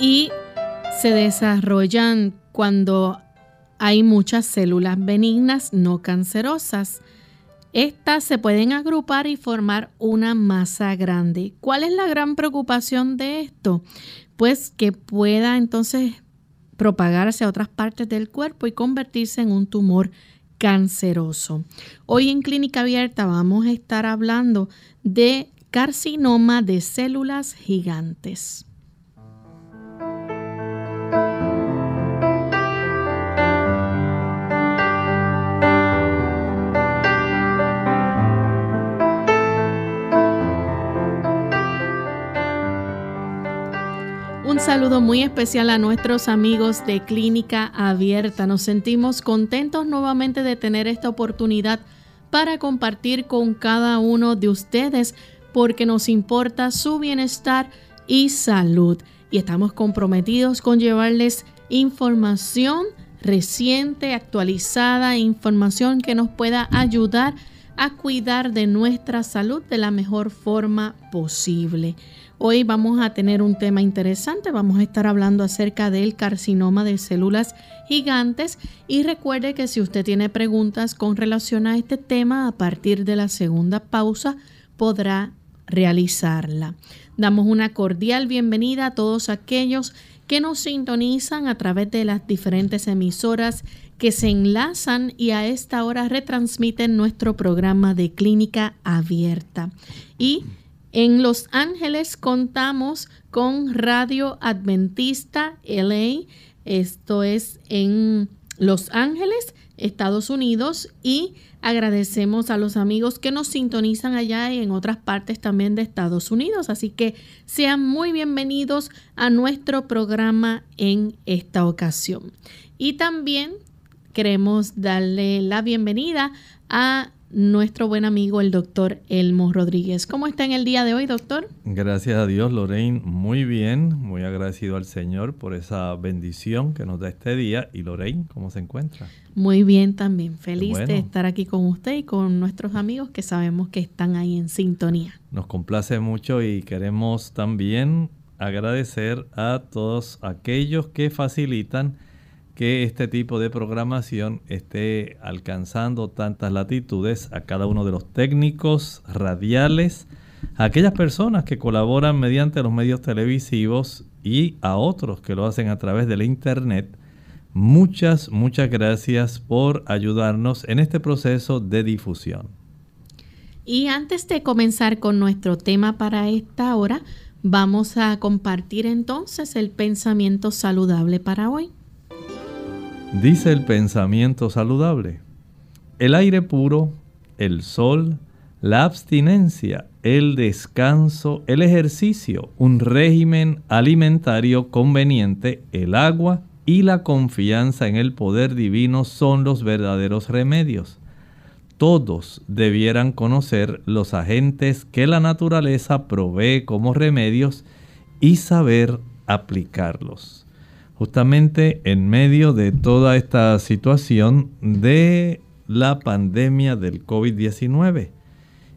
Y se desarrollan cuando hay muchas células benignas no cancerosas. Estas se pueden agrupar y formar una masa grande. ¿Cuál es la gran preocupación de esto? Pues que pueda entonces propagarse a otras partes del cuerpo y convertirse en un tumor canceroso. Hoy en Clínica Abierta vamos a estar hablando de carcinoma de células gigantes. Un saludo muy especial a nuestros amigos de Clínica Abierta. Nos sentimos contentos nuevamente de tener esta oportunidad para compartir con cada uno de ustedes porque nos importa su bienestar y salud. Y estamos comprometidos con llevarles información reciente, actualizada, información que nos pueda ayudar a cuidar de nuestra salud de la mejor forma posible. Hoy vamos a tener un tema interesante, vamos a estar hablando acerca del carcinoma de células gigantes y recuerde que si usted tiene preguntas con relación a este tema, a partir de la segunda pausa podrá realizarla. Damos una cordial bienvenida a todos aquellos que nos sintonizan a través de las diferentes emisoras que se enlazan y a esta hora retransmiten nuestro programa de clínica abierta. Y en Los Ángeles contamos con Radio Adventista LA, esto es en Los Ángeles, Estados Unidos, y Agradecemos a los amigos que nos sintonizan allá y en otras partes también de Estados Unidos. Así que sean muy bienvenidos a nuestro programa en esta ocasión. Y también queremos darle la bienvenida a nuestro buen amigo el doctor Elmo Rodríguez. ¿Cómo está en el día de hoy, doctor? Gracias a Dios, Lorraine, muy bien, muy agradecido al Señor por esa bendición que nos da este día. Y Lorraine, ¿cómo se encuentra? Muy bien también, feliz de estar aquí con usted y con nuestros amigos que sabemos que están ahí en sintonía. Nos complace mucho y queremos también agradecer a todos aquellos que facilitan que este tipo de programación esté alcanzando tantas latitudes a cada uno de los técnicos radiales, a aquellas personas que colaboran mediante los medios televisivos y a otros que lo hacen a través de la internet. Muchas, muchas gracias por ayudarnos en este proceso de difusión. Y antes de comenzar con nuestro tema para esta hora, vamos a compartir entonces el pensamiento saludable para hoy. Dice el pensamiento saludable, el aire puro, el sol, la abstinencia, el descanso, el ejercicio, un régimen alimentario conveniente, el agua y la confianza en el poder divino son los verdaderos remedios. Todos debieran conocer los agentes que la naturaleza provee como remedios y saber aplicarlos justamente en medio de toda esta situación de la pandemia del COVID-19.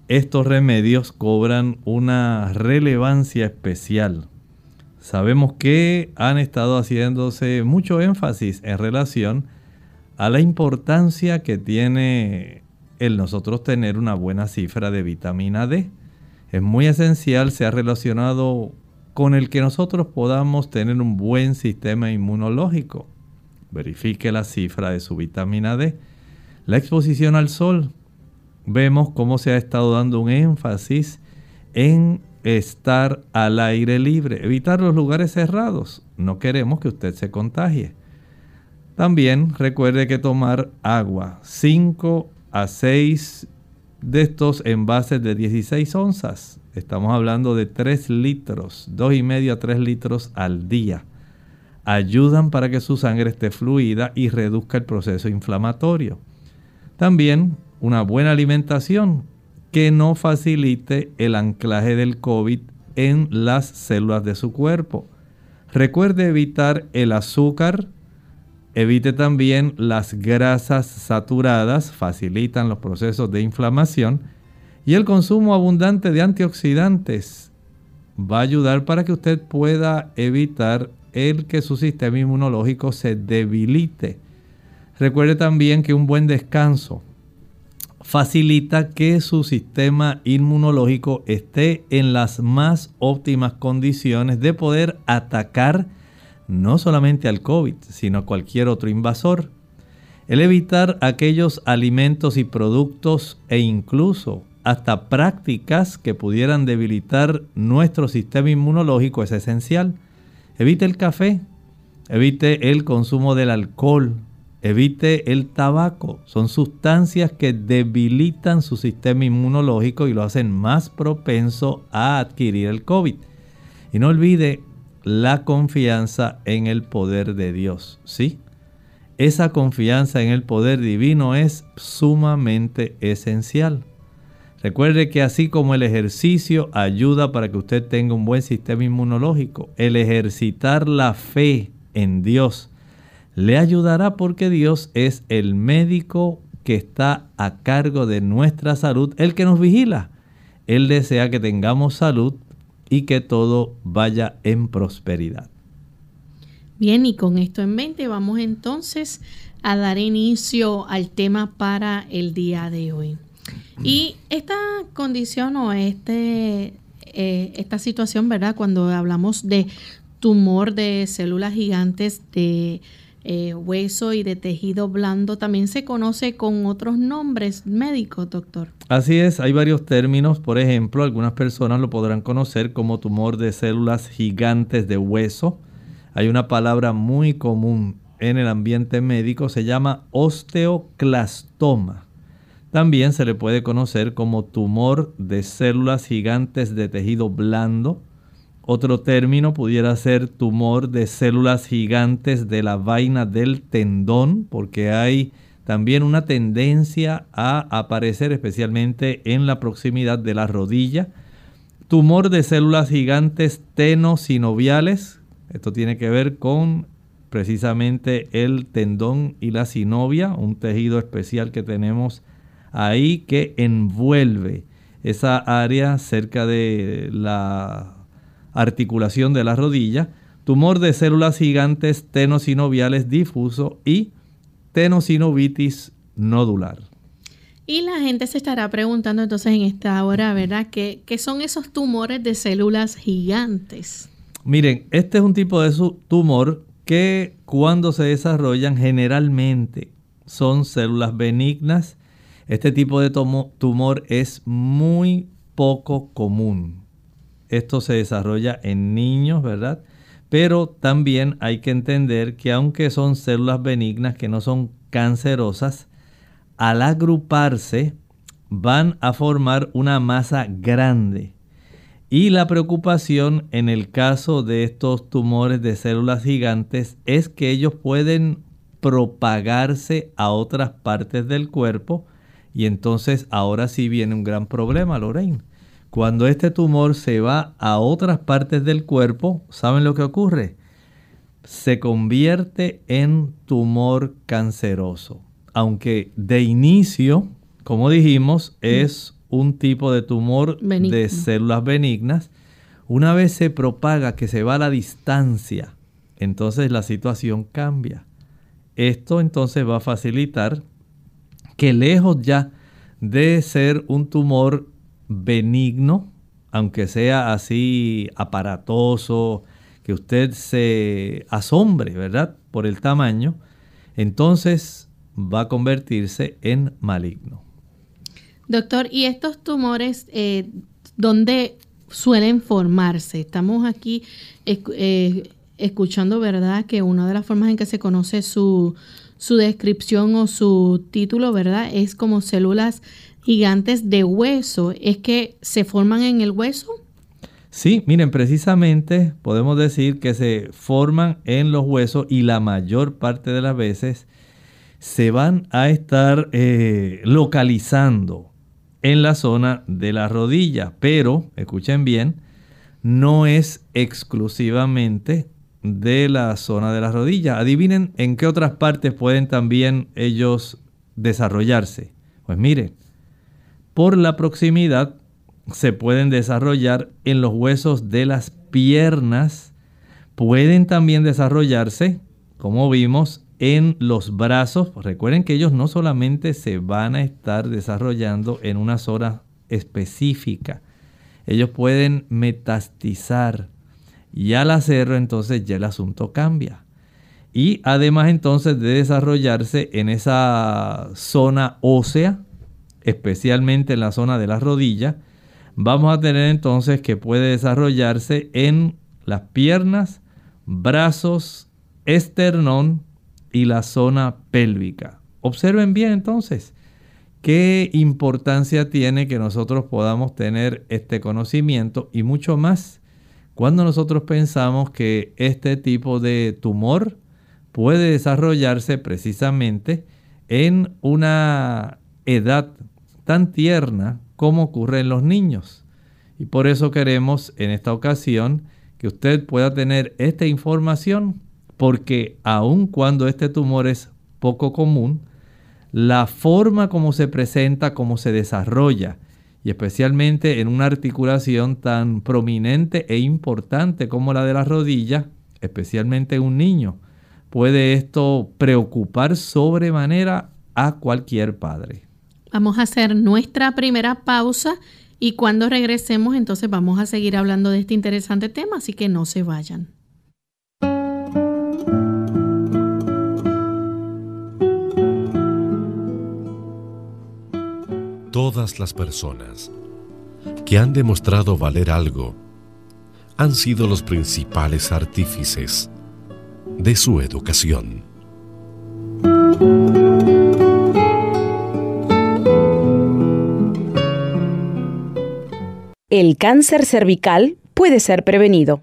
Estos remedios cobran una relevancia especial. Sabemos que han estado haciéndose mucho énfasis en relación a la importancia que tiene el nosotros tener una buena cifra de vitamina D. Es muy esencial, se ha relacionado con el que nosotros podamos tener un buen sistema inmunológico. Verifique la cifra de su vitamina D. La exposición al sol. Vemos cómo se ha estado dando un énfasis en estar al aire libre, evitar los lugares cerrados. No queremos que usted se contagie. También recuerde que tomar agua, 5 a 6 de estos envases de 16 onzas. Estamos hablando de 3 litros, 2 y medio a 3 litros al día. Ayudan para que su sangre esté fluida y reduzca el proceso inflamatorio. También una buena alimentación que no facilite el anclaje del COVID en las células de su cuerpo. Recuerde evitar el azúcar, evite también las grasas saturadas, facilitan los procesos de inflamación y el consumo abundante de antioxidantes va a ayudar para que usted pueda evitar el que su sistema inmunológico se debilite. Recuerde también que un buen descanso facilita que su sistema inmunológico esté en las más óptimas condiciones de poder atacar no solamente al COVID, sino a cualquier otro invasor. El evitar aquellos alimentos y productos e incluso hasta prácticas que pudieran debilitar nuestro sistema inmunológico es esencial. Evite el café, evite el consumo del alcohol, Evite el tabaco. Son sustancias que debilitan su sistema inmunológico y lo hacen más propenso a adquirir el COVID. Y no olvide la confianza en el poder de Dios. ¿Sí? Esa confianza en el poder divino es sumamente esencial. Recuerde que así como el ejercicio ayuda para que usted tenga un buen sistema inmunológico, el ejercitar la fe en Dios le ayudará porque Dios es el médico que está a cargo de nuestra salud, el que nos vigila. Él desea que tengamos salud y que todo vaya en prosperidad. Bien, y con esto en mente vamos entonces a dar inicio al tema para el día de hoy. Y esta condición o este, eh, esta situación, ¿verdad? Cuando hablamos de tumor de células gigantes de eh, hueso y de tejido blando también se conoce con otros nombres médicos, doctor. Así es, hay varios términos. Por ejemplo, algunas personas lo podrán conocer como tumor de células gigantes de hueso. Hay una palabra muy común en el ambiente médico, se llama osteoclastoma. También se le puede conocer como tumor de células gigantes de tejido blando otro término pudiera ser tumor de células gigantes de la vaina del tendón, porque hay también una tendencia a aparecer especialmente en la proximidad de la rodilla. Tumor de células gigantes tenosinoviales. Esto tiene que ver con precisamente el tendón y la sinovia, un tejido especial que tenemos ahí que envuelve esa área cerca de la articulación de la rodilla, tumor de células gigantes tenosinoviales difuso y tenosinovitis nodular. Y la gente se estará preguntando entonces en esta hora, ¿verdad? ¿Qué, ¿Qué, son esos tumores de células gigantes? Miren, este es un tipo de tumor que cuando se desarrollan generalmente son células benignas. Este tipo de tumor es muy poco común. Esto se desarrolla en niños, ¿verdad? Pero también hay que entender que aunque son células benignas que no son cancerosas, al agruparse van a formar una masa grande. Y la preocupación en el caso de estos tumores de células gigantes es que ellos pueden propagarse a otras partes del cuerpo y entonces ahora sí viene un gran problema, Lorraine. Cuando este tumor se va a otras partes del cuerpo, ¿saben lo que ocurre? Se convierte en tumor canceroso. Aunque de inicio, como dijimos, es un tipo de tumor de células benignas, una vez se propaga, que se va a la distancia, entonces la situación cambia. Esto entonces va a facilitar que lejos ya de ser un tumor benigno, aunque sea así aparatoso, que usted se asombre, ¿verdad? Por el tamaño, entonces va a convertirse en maligno. Doctor, ¿y estos tumores eh, dónde suelen formarse? Estamos aquí eh, escuchando, ¿verdad? Que una de las formas en que se conoce su, su descripción o su título, ¿verdad? Es como células gigantes de hueso. ¿Es que se forman en el hueso? Sí, miren, precisamente podemos decir que se forman en los huesos y la mayor parte de las veces se van a estar eh, localizando en la zona de la rodilla, pero, escuchen bien, no es exclusivamente de la zona de la rodilla. Adivinen en qué otras partes pueden también ellos desarrollarse. Pues miren, por la proximidad se pueden desarrollar en los huesos de las piernas, pueden también desarrollarse, como vimos, en los brazos. Recuerden que ellos no solamente se van a estar desarrollando en una zona específica, ellos pueden metastizar y al hacerlo entonces ya el asunto cambia. Y además entonces de desarrollarse en esa zona ósea, especialmente en la zona de la rodilla, vamos a tener entonces que puede desarrollarse en las piernas, brazos, esternón y la zona pélvica. Observen bien entonces qué importancia tiene que nosotros podamos tener este conocimiento y mucho más cuando nosotros pensamos que este tipo de tumor puede desarrollarse precisamente en una edad tan tierna como ocurre en los niños. Y por eso queremos en esta ocasión que usted pueda tener esta información, porque aun cuando este tumor es poco común, la forma como se presenta, como se desarrolla, y especialmente en una articulación tan prominente e importante como la de la rodilla, especialmente en un niño, puede esto preocupar sobremanera a cualquier padre. Vamos a hacer nuestra primera pausa y cuando regresemos entonces vamos a seguir hablando de este interesante tema, así que no se vayan. Todas las personas que han demostrado valer algo han sido los principales artífices de su educación. El cáncer cervical puede ser prevenido.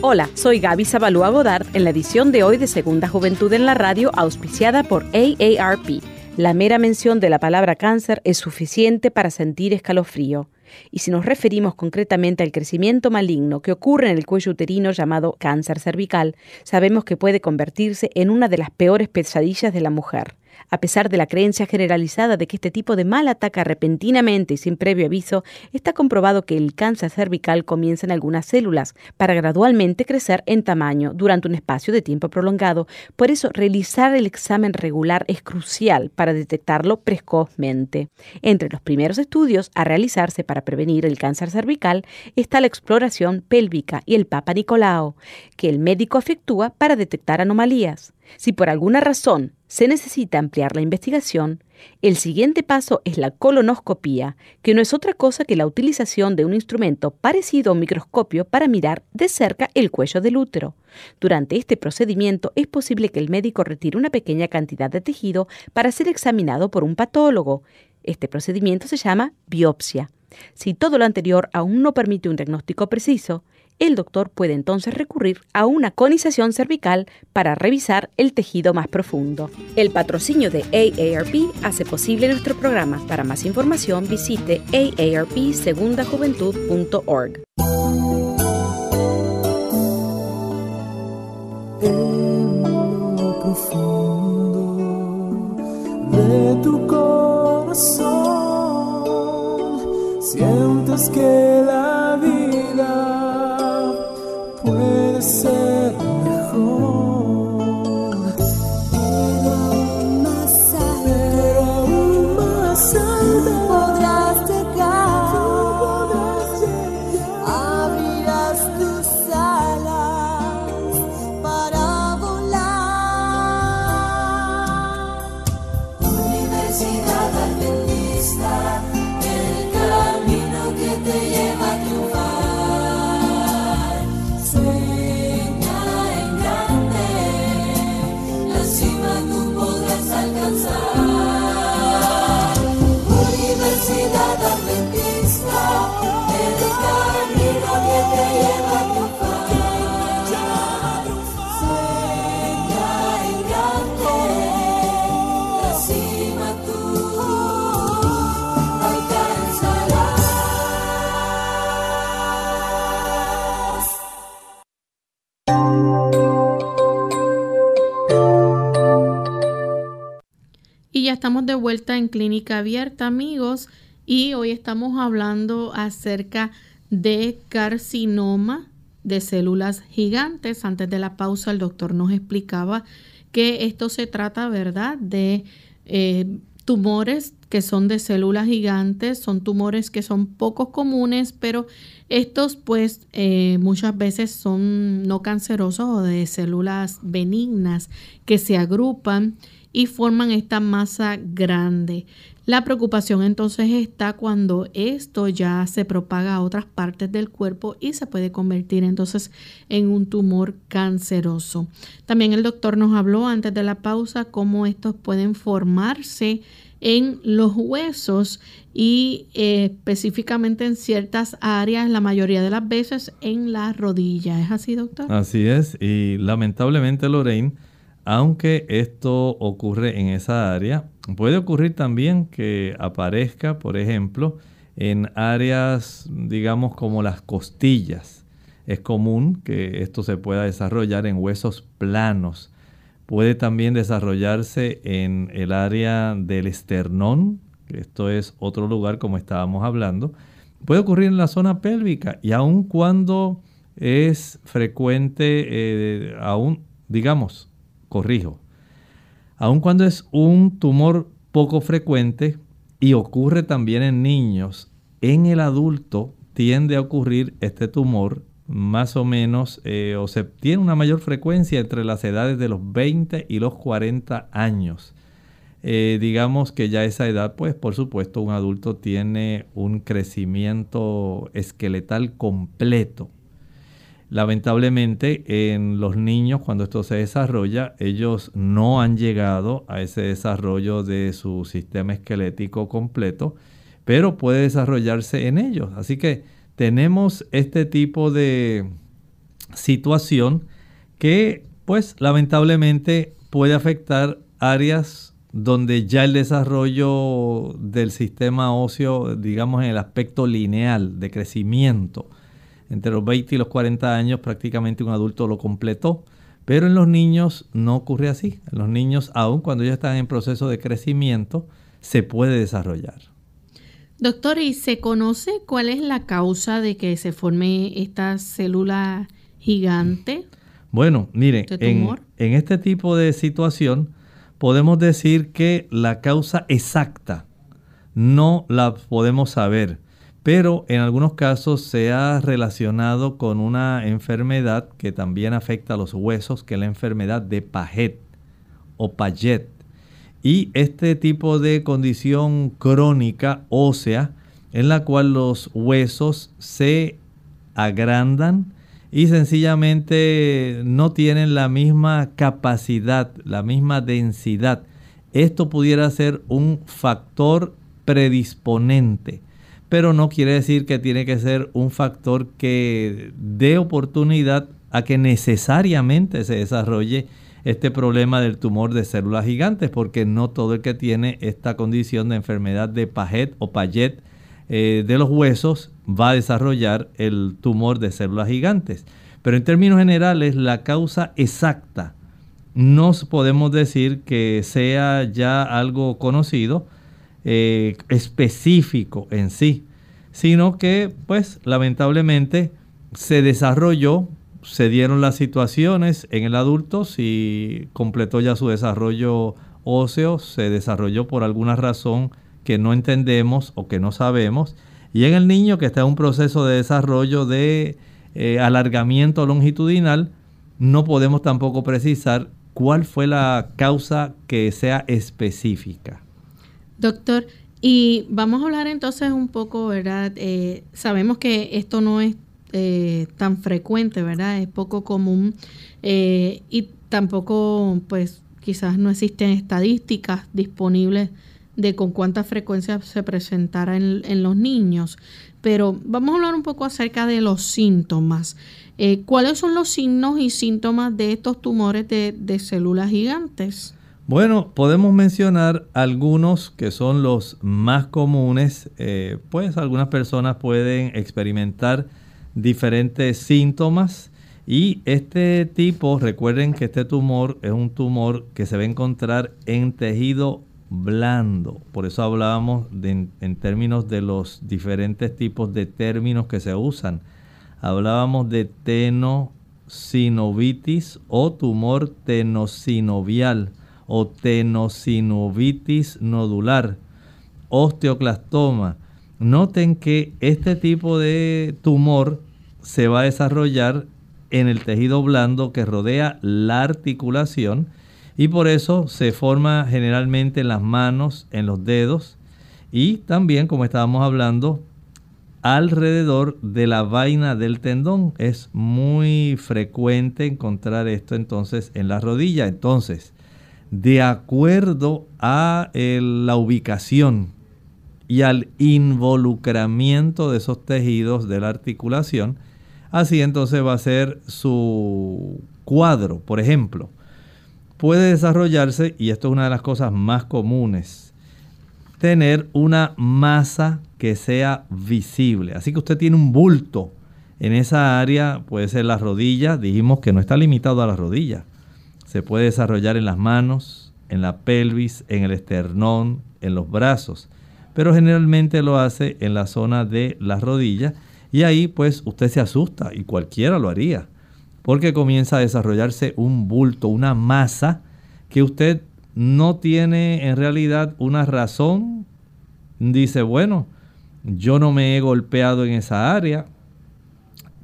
Hola, soy Gaby Zabalúa Godard en la edición de hoy de Segunda Juventud en la Radio, auspiciada por AARP. La mera mención de la palabra cáncer es suficiente para sentir escalofrío. Y si nos referimos concretamente al crecimiento maligno que ocurre en el cuello uterino llamado cáncer cervical, sabemos que puede convertirse en una de las peores pesadillas de la mujer. A pesar de la creencia generalizada de que este tipo de mal ataca repentinamente y sin previo aviso, está comprobado que el cáncer cervical comienza en algunas células para gradualmente crecer en tamaño durante un espacio de tiempo prolongado. Por eso, realizar el examen regular es crucial para detectarlo precozmente. Entre los primeros estudios a realizarse para prevenir el cáncer cervical está la exploración pélvica y el Papa Nicolao, que el médico efectúa para detectar anomalías. Si por alguna razón se necesita ampliar la investigación, el siguiente paso es la colonoscopía, que no es otra cosa que la utilización de un instrumento parecido a un microscopio para mirar de cerca el cuello del útero. Durante este procedimiento es posible que el médico retire una pequeña cantidad de tejido para ser examinado por un patólogo. Este procedimiento se llama biopsia. Si todo lo anterior aún no permite un diagnóstico preciso, el doctor puede entonces recurrir a una conización cervical para revisar el tejido más profundo. El patrocinio de AARP hace posible nuestro programa. Para más información visite aarpsegundajuventud.org. de tu corazón sientes que la vida en Clínica Abierta, amigos, y hoy estamos hablando acerca de carcinoma de células gigantes. Antes de la pausa, el doctor nos explicaba que esto se trata, ¿verdad?, de eh, tumores que son de células gigantes, son tumores que son pocos comunes, pero estos pues eh, muchas veces son no cancerosos o de células benignas que se agrupan y forman esta masa grande. La preocupación entonces está cuando esto ya se propaga a otras partes del cuerpo y se puede convertir entonces en un tumor canceroso. También el doctor nos habló antes de la pausa cómo estos pueden formarse en los huesos y eh, específicamente en ciertas áreas, la mayoría de las veces en la rodilla. ¿Es así, doctor? Así es, y lamentablemente, Lorraine, aunque esto ocurre en esa área, puede ocurrir también que aparezca, por ejemplo, en áreas, digamos, como las costillas. Es común que esto se pueda desarrollar en huesos planos. Puede también desarrollarse en el área del esternón, que esto es otro lugar como estábamos hablando. Puede ocurrir en la zona pélvica y aun cuando es frecuente, eh, aún, digamos, corrijo, aun cuando es un tumor poco frecuente y ocurre también en niños, en el adulto tiende a ocurrir este tumor más o menos, eh, o se tiene una mayor frecuencia entre las edades de los 20 y los 40 años. Eh, digamos que ya a esa edad, pues por supuesto un adulto tiene un crecimiento esqueletal completo. Lamentablemente en los niños cuando esto se desarrolla, ellos no han llegado a ese desarrollo de su sistema esquelético completo, pero puede desarrollarse en ellos. Así que tenemos este tipo de situación que pues lamentablemente puede afectar áreas donde ya el desarrollo del sistema óseo, digamos en el aspecto lineal de crecimiento, entre los 20 y los 40 años prácticamente un adulto lo completó. Pero en los niños no ocurre así. En los niños, aun cuando ya están en proceso de crecimiento, se puede desarrollar. Doctor, ¿y se conoce cuál es la causa de que se forme esta célula gigante? Bueno, mire, en, en este tipo de situación podemos decir que la causa exacta no la podemos saber pero en algunos casos se ha relacionado con una enfermedad que también afecta a los huesos, que es la enfermedad de Paget o Paget. Y este tipo de condición crónica ósea en la cual los huesos se agrandan y sencillamente no tienen la misma capacidad, la misma densidad. Esto pudiera ser un factor predisponente pero no quiere decir que tiene que ser un factor que dé oportunidad a que necesariamente se desarrolle este problema del tumor de células gigantes, porque no todo el que tiene esta condición de enfermedad de Paget o Paget eh, de los huesos va a desarrollar el tumor de células gigantes. Pero en términos generales, la causa exacta no podemos decir que sea ya algo conocido, eh, específico en sí, sino que pues lamentablemente se desarrolló, se dieron las situaciones en el adulto, si completó ya su desarrollo óseo, se desarrolló por alguna razón que no entendemos o que no sabemos, y en el niño que está en un proceso de desarrollo de eh, alargamiento longitudinal, no podemos tampoco precisar cuál fue la causa que sea específica. Doctor, y vamos a hablar entonces un poco, ¿verdad? Eh, sabemos que esto no es eh, tan frecuente, ¿verdad? Es poco común eh, y tampoco, pues, quizás no existen estadísticas disponibles de con cuánta frecuencia se presentará en, los niños. Pero vamos a hablar un poco acerca de los síntomas. ¿Cuáles son los signos y síntomas de estos tumores de células gigantes? Bueno, podemos mencionar algunos que son los más comunes, eh, pues algunas personas pueden experimentar diferentes síntomas y este tipo, recuerden que este tumor es un tumor que se va a encontrar en tejido blando. Por eso hablábamos en términos de los diferentes tipos de términos que se usan. Hablábamos de tenosinovitis o tumor tenosinovial o tenosinovitis nodular, osteoclastoma. Noten que este tipo de tumor se va a desarrollar en el tejido blando que rodea la articulación y por eso se forma generalmente en las manos, en los dedos y también, como estábamos hablando, alrededor de la vaina del tendón. Es muy frecuente encontrar esto entonces en la rodilla. Entonces, de acuerdo a la ubicación y al involucramiento de esos tejidos de la articulación, así entonces va a ser su cuadro. Por ejemplo, puede desarrollarse, y esto es una de las cosas más comunes, tener una masa que sea visible. Así que usted tiene un bulto en esa área, puede ser la rodilla, dijimos que no está limitado a la rodilla se puede desarrollar en las manos, en la pelvis, en el esternón, en los brazos, pero generalmente lo hace en la zona de la rodilla y ahí pues usted se asusta y cualquiera lo haría, porque comienza a desarrollarse un bulto, una masa que usted no tiene en realidad una razón. Dice, bueno, yo no me he golpeado en esa área,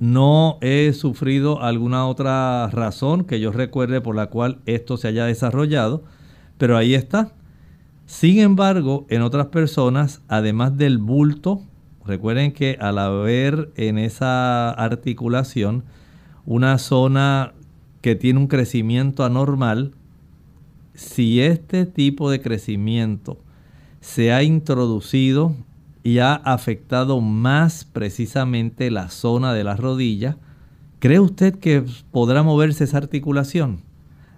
no he sufrido alguna otra razón que yo recuerde por la cual esto se haya desarrollado, pero ahí está. Sin embargo, en otras personas, además del bulto, recuerden que al haber en esa articulación una zona que tiene un crecimiento anormal, si este tipo de crecimiento se ha introducido y ha afectado más precisamente la zona de la rodilla, ¿cree usted que podrá moverse esa articulación?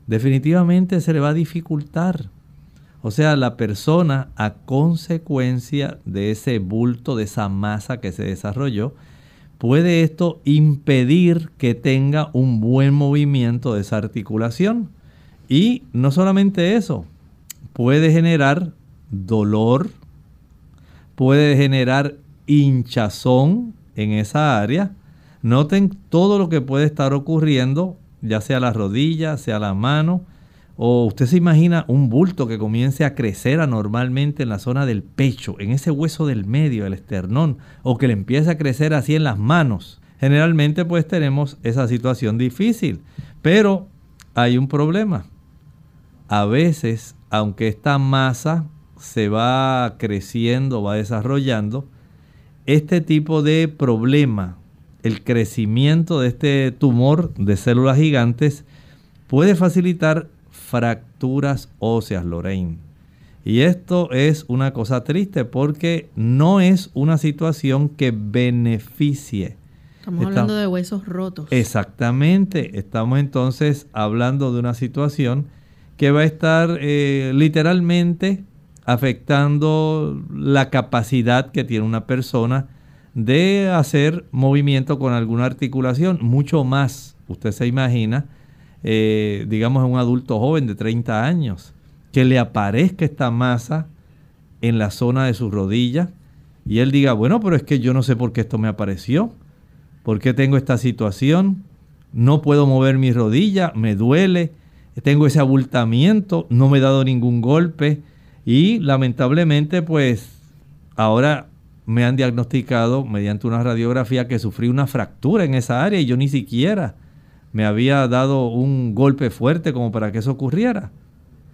Definitivamente se le va a dificultar. O sea, la persona a consecuencia de ese bulto, de esa masa que se desarrolló, puede esto impedir que tenga un buen movimiento de esa articulación. Y no solamente eso, puede generar dolor, puede generar hinchazón en esa área. Noten todo lo que puede estar ocurriendo, ya sea la rodilla, sea la mano, o usted se imagina un bulto que comience a crecer anormalmente en la zona del pecho, en ese hueso del medio, el esternón, o que le empiece a crecer así en las manos. Generalmente pues tenemos esa situación difícil, pero hay un problema. A veces, aunque esta masa se va creciendo, va desarrollando, este tipo de problema, el crecimiento de este tumor de células gigantes, puede facilitar fracturas óseas, Lorraine. Y esto es una cosa triste porque no es una situación que beneficie. Estamos hablando de huesos rotos. Exactamente. Estamos entonces hablando de una situación que va a estar eh, literalmente afectando la capacidad que tiene una persona de hacer movimiento con alguna articulación, mucho más, usted se imagina, eh, digamos, un adulto joven de 30 años, que le aparezca esta masa en la zona de su rodilla y él diga, bueno, pero es que yo no sé por qué esto me apareció, por qué tengo esta situación, no puedo mover mi rodilla, me duele, tengo ese abultamiento, no me he dado ningún golpe, y lamentablemente, pues ahora me han diagnosticado mediante una radiografía que sufrí una fractura en esa área y yo ni siquiera me había dado un golpe fuerte como para que eso ocurriera.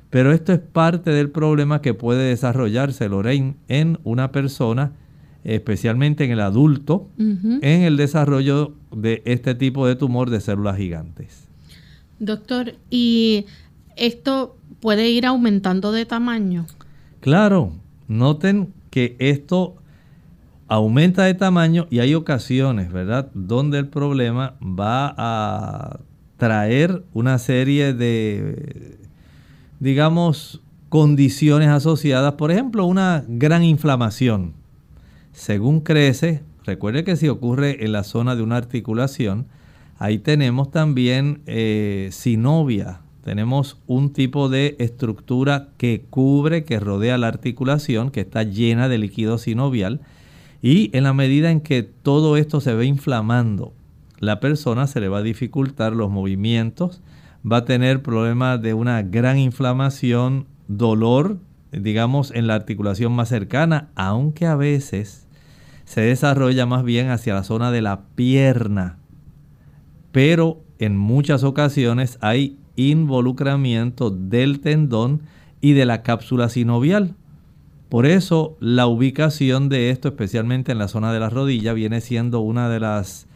Pero esto es parte del problema que puede desarrollarse, Lorraine, en una persona, especialmente en el adulto, en el desarrollo de este tipo de tumor de células gigantes. Doctor, ¿y esto puede ir aumentando de tamaño? Claro, noten que esto aumenta de tamaño y hay ocasiones, ¿verdad?, donde el problema va a traer una serie de, digamos, condiciones asociadas, por ejemplo, una gran inflamación. Según crece, recuerde que si ocurre en la zona de una articulación, ahí tenemos también eh, sinovia, Tenemos un tipo de estructura que cubre, que rodea la articulación, que está llena de líquido sinovial. Y en la medida en que todo esto se ve inflamando, la persona se le va a dificultar los movimientos, va a tener problemas de una gran inflamación, dolor, digamos, en la articulación más cercana, aunque a veces se desarrolla más bien hacia la zona de la pierna. Pero en muchas ocasiones hay involucramiento del tendón y de la cápsula sinovial. Por eso la ubicación de esto, especialmente en la zona de la rodilla, viene siendo una de las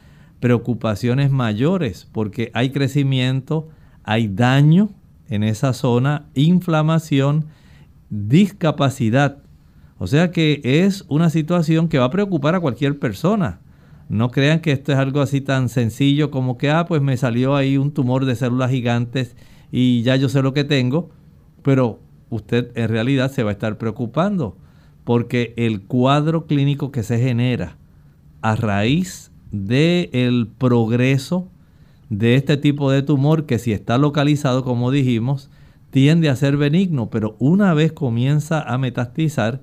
preocupaciones mayores porque hay crecimiento, hay daño en esa zona, inflamación, discapacidad. O sea que es una situación que va a preocupar a cualquier persona. No crean que esto es algo así tan sencillo como que, ah, pues me salió ahí un tumor de células gigantes y ya yo sé lo que tengo, pero usted en realidad se va a estar preocupando porque el cuadro clínico que se genera a raíz del progreso de este tipo de tumor que si está localizado, como dijimos, tiende a ser benigno, pero una vez comienza a metastizar,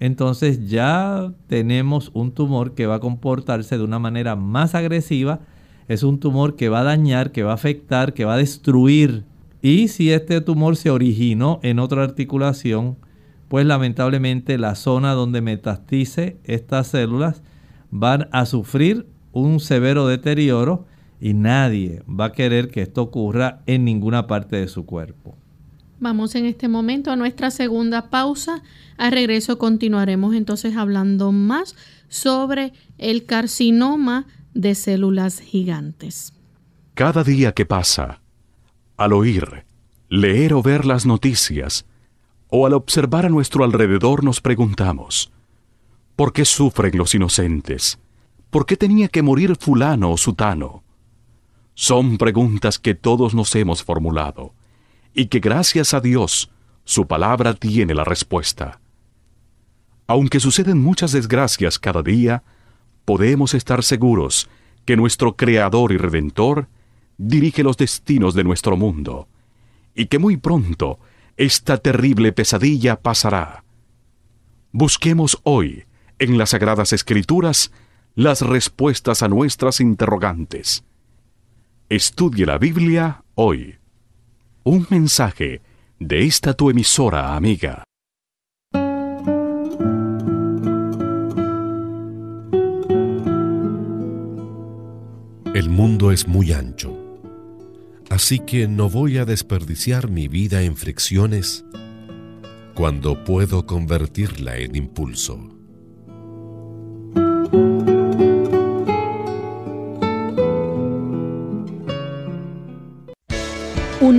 entonces ya tenemos un tumor que va a comportarse de una manera más agresiva. Es un tumor que va a dañar, que va a afectar, que va a destruir. Y si este tumor se originó en otra articulación, pues lamentablemente la zona donde metastice estas células van a sufrir un severo deterioro y nadie va a querer que esto ocurra en ninguna parte de su cuerpo. Vamos en este momento a nuestra segunda pausa. Al regreso continuaremos entonces hablando más sobre el carcinoma de células gigantes. Cada día que pasa, al oír, leer o ver las noticias, o al observar a nuestro alrededor nos preguntamos, ¿por qué sufren los inocentes? ¿Por qué tenía que morir fulano o sutano? Son preguntas que todos nos hemos formulado y que gracias a Dios su palabra tiene la respuesta. Aunque suceden muchas desgracias cada día, podemos estar seguros que nuestro Creador y Redentor dirige los destinos de nuestro mundo y que muy pronto esta terrible pesadilla pasará. Busquemos hoy en las Sagradas Escrituras las respuestas a nuestras interrogantes. Estudie la Biblia hoy. Un mensaje de esta tu emisora amiga. El mundo es muy ancho, así que no voy a desperdiciar mi vida en fricciones cuando puedo convertirla en impulso.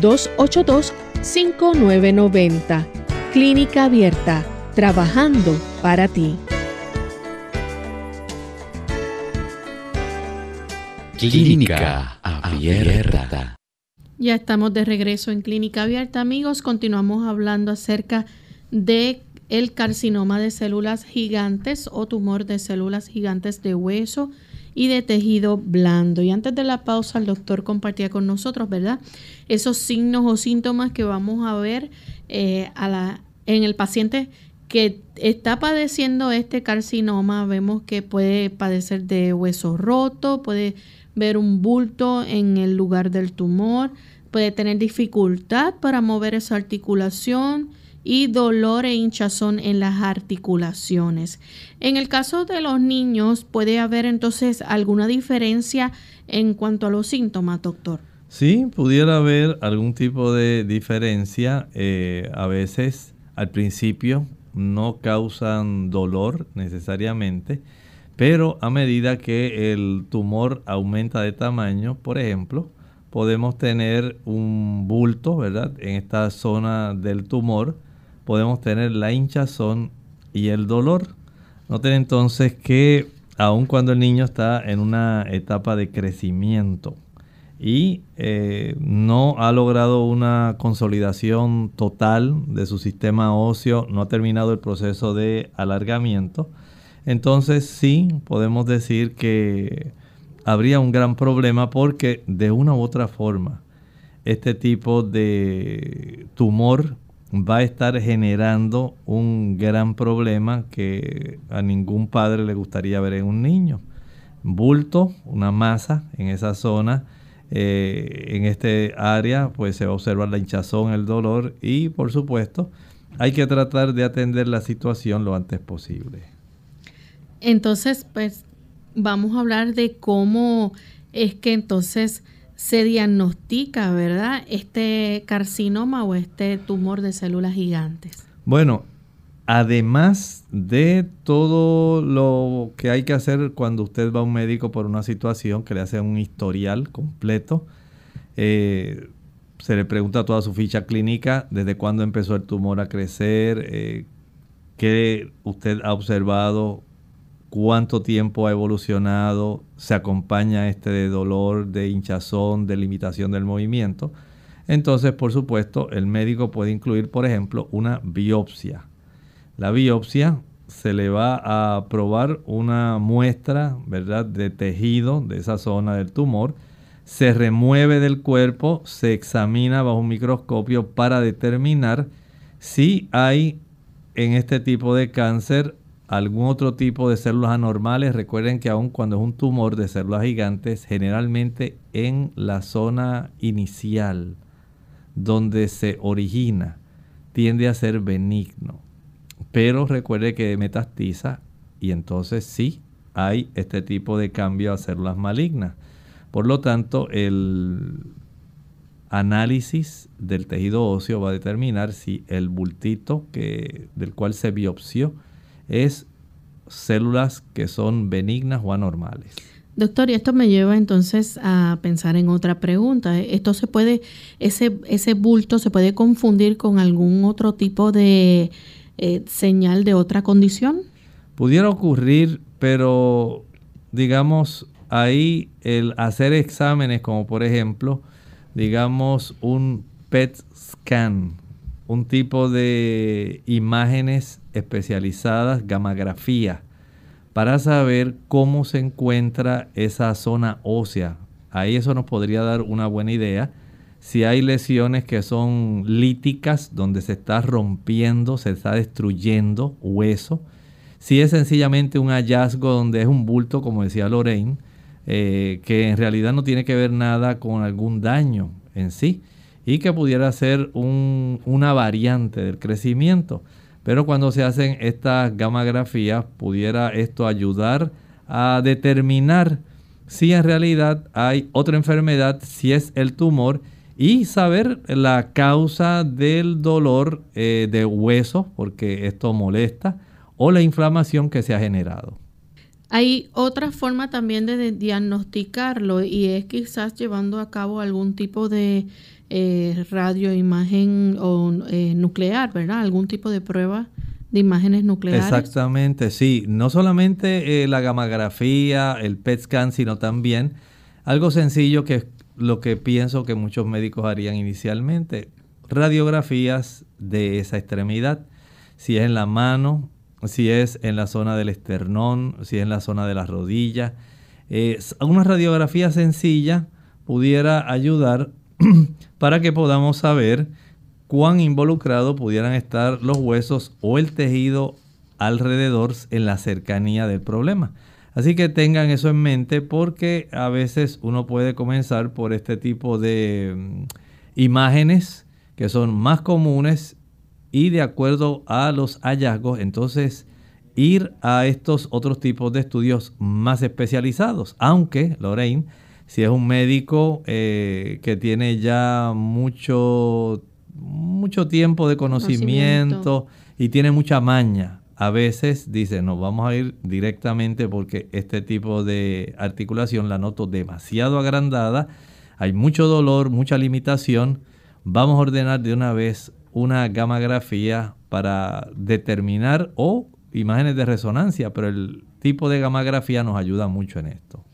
282-5990. Clínica Abierta, trabajando para ti. Clínica Abierta. Ya estamos de regreso en Clínica Abierta, amigos. Continuamos hablando acerca de el carcinoma de células gigantes o tumor de células gigantes de hueso y de tejido blando. Y antes de la pausa, el doctor compartía con nosotros, ¿verdad? Esos signos o síntomas que vamos a ver eh, a la, en el paciente que está padeciendo este carcinoma. Vemos que puede padecer de hueso roto, puede ver un bulto en el lugar del tumor, puede tener dificultad para mover esa articulación y dolor e hinchazón en las articulaciones. En el caso de los niños, ¿puede haber entonces alguna diferencia en cuanto a los síntomas, doctor? Sí, pudiera haber algún tipo de diferencia. Eh, a veces al principio no causan dolor necesariamente, pero a medida que el tumor aumenta de tamaño, por ejemplo, podemos tener un bulto, ¿verdad? En esta zona del tumor podemos tener la hinchazón y el dolor. Noten entonces que aun cuando el niño está en una etapa de crecimiento y eh, no ha logrado una consolidación total de su sistema óseo, no ha terminado el proceso de alargamiento, entonces sí podemos decir que habría un gran problema porque de una u otra forma este tipo de tumor va a estar generando un gran problema que a ningún padre le gustaría ver en un niño. Bulto, una masa en esa zona, eh, en este área, pues se va a observar la hinchazón, el dolor y por supuesto hay que tratar de atender la situación lo antes posible. Entonces, pues vamos a hablar de cómo es que entonces se diagnostica, ¿verdad? Este carcinoma o este tumor de células gigantes. Bueno, además de todo lo que hay que hacer cuando usted va a un médico por una situación que le hace un historial completo, eh, se le pregunta toda su ficha clínica, desde cuándo empezó el tumor a crecer, eh, qué usted ha observado cuánto tiempo ha evolucionado, se acompaña este dolor, de hinchazón, de limitación del movimiento. Entonces, por supuesto, el médico puede incluir, por ejemplo, una biopsia. La biopsia se le va a probar una muestra, ¿verdad?, de tejido de esa zona del tumor. Se remueve del cuerpo, se examina bajo un microscopio para determinar si hay en este tipo de cáncer algún otro tipo de células anormales. Recuerden que aun cuando es un tumor de células gigantes, generalmente en la zona inicial donde se origina, tiende a ser benigno. Pero recuerde que metastiza y entonces sí hay este tipo de cambio a células malignas. Por lo tanto, el análisis del tejido óseo va a determinar si el bultito que, del cual se biopsió es células que son benignas o anormales. Doctor, y esto me lleva entonces a pensar en otra pregunta. Esto se puede, ese, ese bulto se puede confundir con algún otro tipo de eh, señal de otra condición. Pudiera ocurrir, pero digamos ahí el hacer exámenes como por ejemplo, digamos un PET scan, un tipo de imágenes especializadas, gamografía, para saber cómo se encuentra esa zona ósea. Ahí eso nos podría dar una buena idea. Si hay lesiones que son líticas, donde se está rompiendo, se está destruyendo hueso. Si es sencillamente un hallazgo donde es un bulto, como decía Lorraine, eh, que en realidad no tiene que ver nada con algún daño en sí y que pudiera ser una variante del crecimiento. Pero cuando se hacen estas gamografías, pudiera esto ayudar a determinar si en realidad hay otra enfermedad, si es el tumor, y saber la causa del dolor eh, de hueso, porque esto molesta, o la inflamación que se ha generado. Hay otra forma también de diagnosticarlo y es quizás llevando a cabo algún tipo de eh, radioimagen o eh, nuclear, ¿verdad? Algún tipo de prueba de imágenes nucleares. Exactamente, sí. No solamente eh, la gamografía, el PET scan, sino también algo sencillo que es lo que pienso que muchos médicos harían inicialmente, radiografías de esa extremidad, si es en la mano, si es en la zona del esternón, si es en la zona de la rodilla. una radiografía sencilla pudiera ayudar para que podamos saber cuán involucrados pudieran estar los huesos o el tejido alrededor en la cercanía del problema. Así que tengan eso en mente porque a veces uno puede comenzar por este tipo de mm, imágenes que son más comunes y de acuerdo a los hallazgos, entonces ir a estos otros tipos de estudios más especializados. Aunque, Lorraine, si es un médico eh, que tiene ya mucho, mucho tiempo de conocimiento, y tiene mucha maña, a veces dice, no, vamos a ir directamente porque este tipo de articulación la noto demasiado agrandada. hay mucho dolor, mucha limitación, vamos a ordenar de una vez una gamografía para determinar o imágenes de resonancia, pero el tipo de gamografía nos ayuda mucho en esto.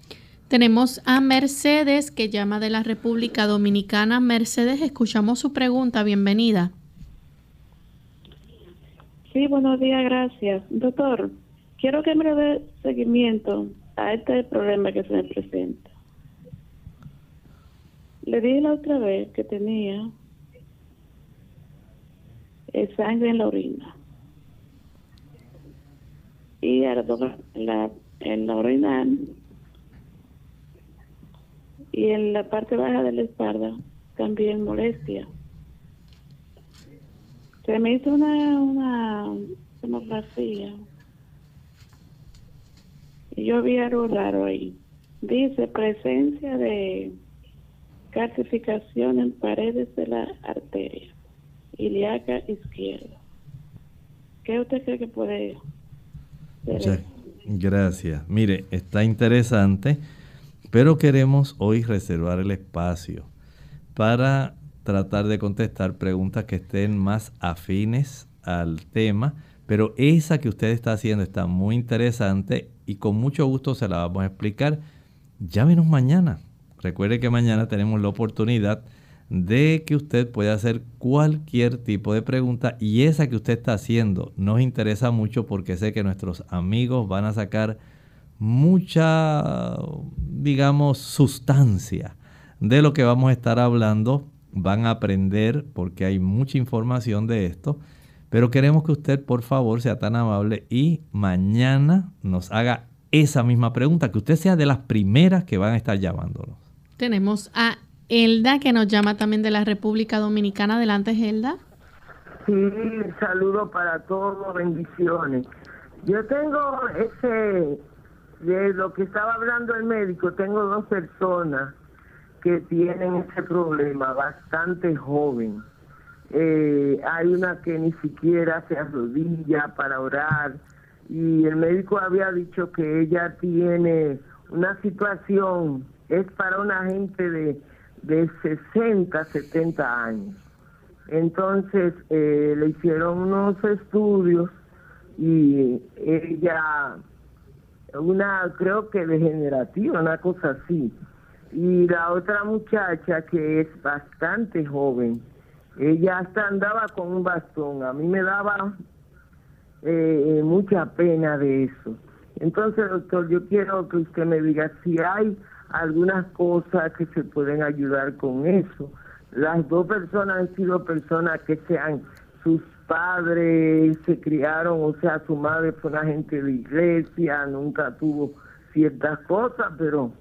Tenemos a Mercedes que llama de la República Dominicana. Mercedes, escuchamos su pregunta. Bienvenida. Sí, buenos días, gracias. Doctor, quiero que me dé seguimiento a este problema que se me presenta. Le dije la otra vez que tenía eh, sangre en la orina. Y la, en la orina y en la parte baja de la espalda también molestia. Se me hizo una, una tomografía y yo vi algo raro ahí. Dice presencia de calcificación en paredes de la arteria ilíaca izquierda. ¿Qué usted cree que puede ser? Gracias. Mire, está interesante, pero queremos hoy reservar el espacio para tratar de contestar preguntas que estén más afines al tema, pero esa que usted está haciendo está muy interesante y con mucho gusto se la vamos a explicar. Llámenos mañana. Recuerde que mañana tenemos la oportunidad de que usted pueda hacer cualquier tipo de pregunta y esa que usted está haciendo nos interesa mucho porque sé que nuestros amigos van a sacar mucha, digamos, sustancia de lo que vamos a estar hablando van a aprender porque hay mucha información de esto. Pero queremos que usted, por favor, sea tan amable y mañana nos haga esa misma pregunta, que usted sea de las primeras que van a estar llamándonos. Tenemos a Elda, que nos llama también de la República Dominicana. Adelante, Elda. Sí, saludo para todos, bendiciones. Yo tengo ese, de lo que estaba hablando el médico, tengo dos personas que tienen ese problema, bastante joven. Eh, hay una que ni siquiera se arrodilla para orar y el médico había dicho que ella tiene una situación, es para una gente de, de 60, 70 años. Entonces eh, le hicieron unos estudios y ella, una creo que degenerativa, una cosa así, y la otra muchacha que es bastante joven, ella hasta andaba con un bastón, a mí me daba eh, mucha pena de eso. Entonces, doctor, yo quiero que usted me diga si hay algunas cosas que se pueden ayudar con eso. Las dos personas han sido personas que sean sus padres se criaron, o sea, su madre fue una gente de iglesia, nunca tuvo ciertas cosas, pero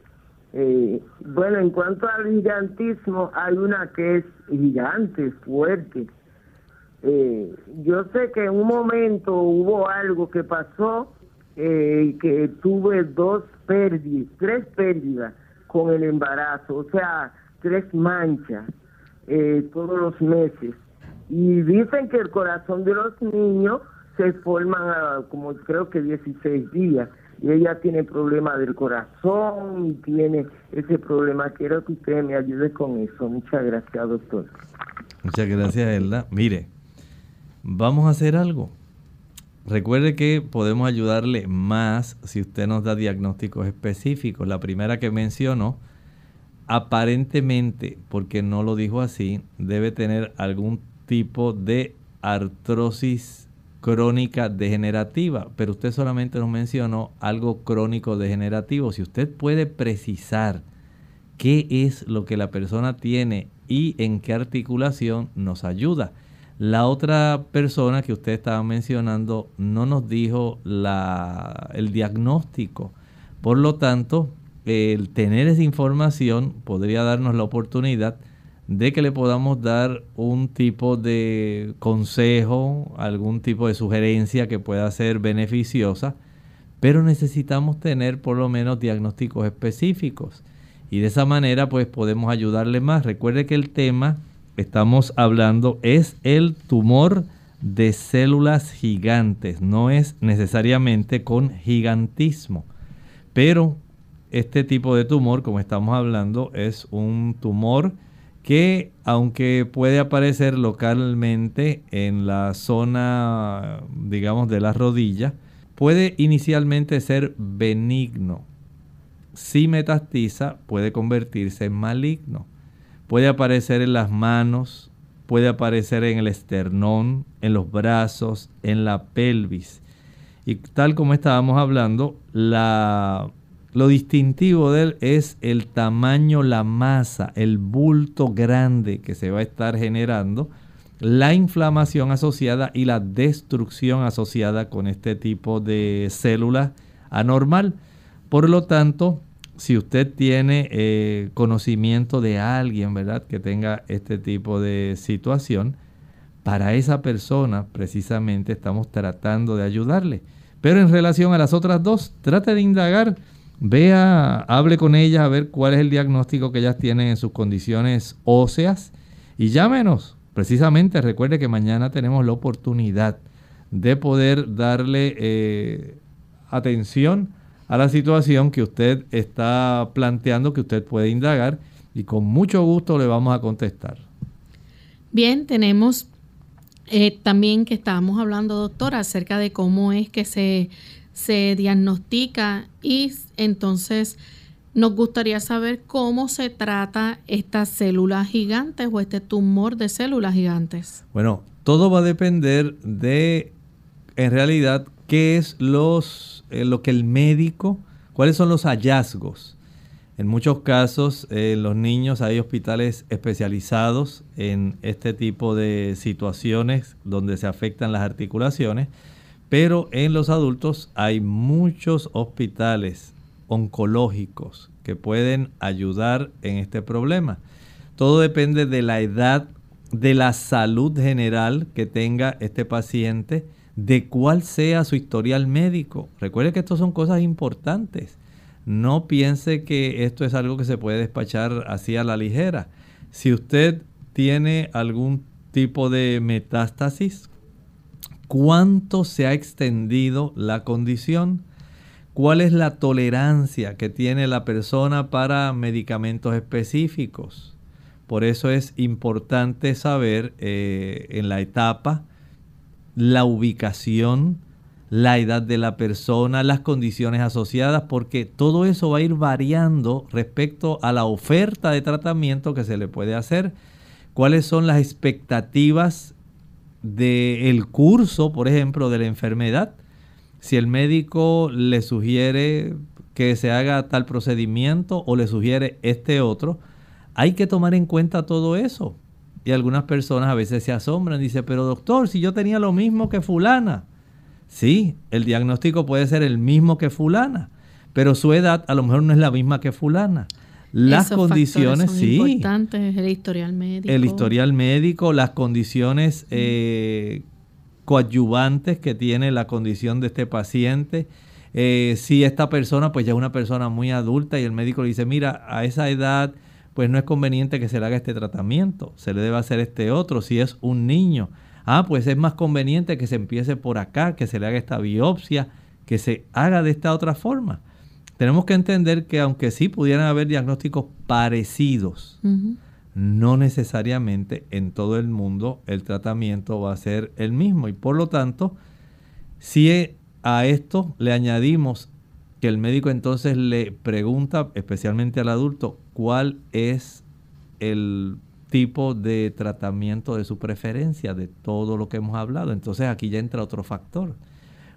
eh, bueno, en cuanto al gigantismo, hay una que es gigante, fuerte. Eh, yo sé que en un momento hubo algo que pasó, eh, que tuve dos pérdidas, tres pérdidas con el embarazo, o sea, tres manchas todos los meses. Y dicen que el corazón de los niños se forman a, como creo que 16 días y ella tiene problemas del corazón y tiene ese problema. Quiero que usted me ayude con eso. Muchas gracias, doctor. Muchas gracias, Elda. Mire, vamos a hacer algo. Recuerde que podemos ayudarle más si usted nos da diagnósticos específicos. La primera que mencionó, aparentemente, porque no lo dijo así, debe tener algún tipo de artrosis crónica degenerativa, pero usted solamente nos mencionó algo crónico degenerativo. Si usted puede precisar qué es lo que la persona tiene y en qué articulación nos ayuda. La otra persona que usted estaba mencionando no nos dijo la, el diagnóstico. Por lo tanto, el tener esa información podría darnos la oportunidad que le podamos dar un tipo de consejo, algún tipo de sugerencia que pueda ser beneficiosa, pero necesitamos tener por lo menos diagnósticos específicos y de esa manera pues podemos ayudarle más. Recuerde que el tema estamos hablando es el tumor de células gigantes, no es necesariamente con gigantismo, pero este tipo de tumor, como estamos hablando, es un tumor que aunque puede aparecer localmente en la zona, digamos, de la rodilla, puede inicialmente ser benigno. Si metastiza, puede convertirse en maligno. Puede aparecer en las manos, puede aparecer en el esternón, en los brazos, en la pelvis. Y tal como estábamos hablando, la lo distintivo de él es el tamaño, la masa, el bulto grande que se va a estar generando, la inflamación asociada y la destrucción asociada con este tipo de célula anormal. Por lo tanto, si usted tiene eh, conocimiento de alguien, ¿verdad?, que tenga este tipo de situación, para esa persona precisamente estamos tratando de ayudarle. Pero en relación a las otras dos, trate de indagar Vea, hable con ellas a ver cuál es el diagnóstico que ellas tienen en sus condiciones óseas y llámenos. Precisamente recuerde que mañana tenemos la oportunidad de poder darle eh, atención a la situación que usted está planteando, que usted puede indagar y con mucho gusto le vamos a contestar. Bien, tenemos eh, también que estábamos hablando, doctora, acerca de cómo es que se se diagnostica y entonces nos gustaría saber cómo se trata estas células gigantes o este tumor de células gigantes. Bueno, todo va a depender de, en realidad, qué es los, eh, lo que el médico, cuáles son los hallazgos. En muchos casos, eh, los niños hay hospitales especializados en este tipo de situaciones donde se afectan las articulaciones pero en los adultos hay muchos hospitales oncológicos que pueden ayudar en este problema. Todo depende de la edad, de la salud general que tenga este paciente, de cuál sea su historial médico. Recuerde que esto son cosas importantes. No piense que esto es algo que se puede despachar así a la ligera. Si usted tiene algún tipo de metástasis, cuánto se ha extendido la condición, cuál es la tolerancia que tiene la persona para medicamentos específicos. Por eso es importante saber eh, en la etapa la ubicación, la edad de la persona, las condiciones asociadas, porque todo eso va a ir variando respecto a la oferta de tratamiento que se le puede hacer, cuáles son las expectativas del curso, por ejemplo, de la enfermedad. Si el médico le sugiere que se haga tal procedimiento o le sugiere este otro, hay que tomar en cuenta todo eso. Y algunas personas a veces se asombran, y dicen, pero doctor, si yo tenía lo mismo que fulana. Sí, el diagnóstico puede ser el mismo que fulana, pero su edad a lo mejor no es la misma que fulana. Las condiciones, son sí. Importantes, el historial médico. El historial médico, las condiciones eh, coadyuvantes que tiene la condición de este paciente. Eh, si esta persona, pues ya es una persona muy adulta y el médico le dice, mira, a esa edad, pues no es conveniente que se le haga este tratamiento, se le debe hacer este otro. Si es un niño, ah, pues es más conveniente que se empiece por acá, que se le haga esta biopsia, que se haga de esta otra forma tenemos que entender que aunque sí pudieran haber diagnósticos parecidos, no necesariamente en todo el mundo el tratamiento va a ser el mismo. Y por lo tanto, si a esto le añadimos que el médico entonces le pregunta, especialmente al adulto, cuál es el tipo de tratamiento de su preferencia, de todo lo que hemos hablado. Entonces aquí ya entra otro factor.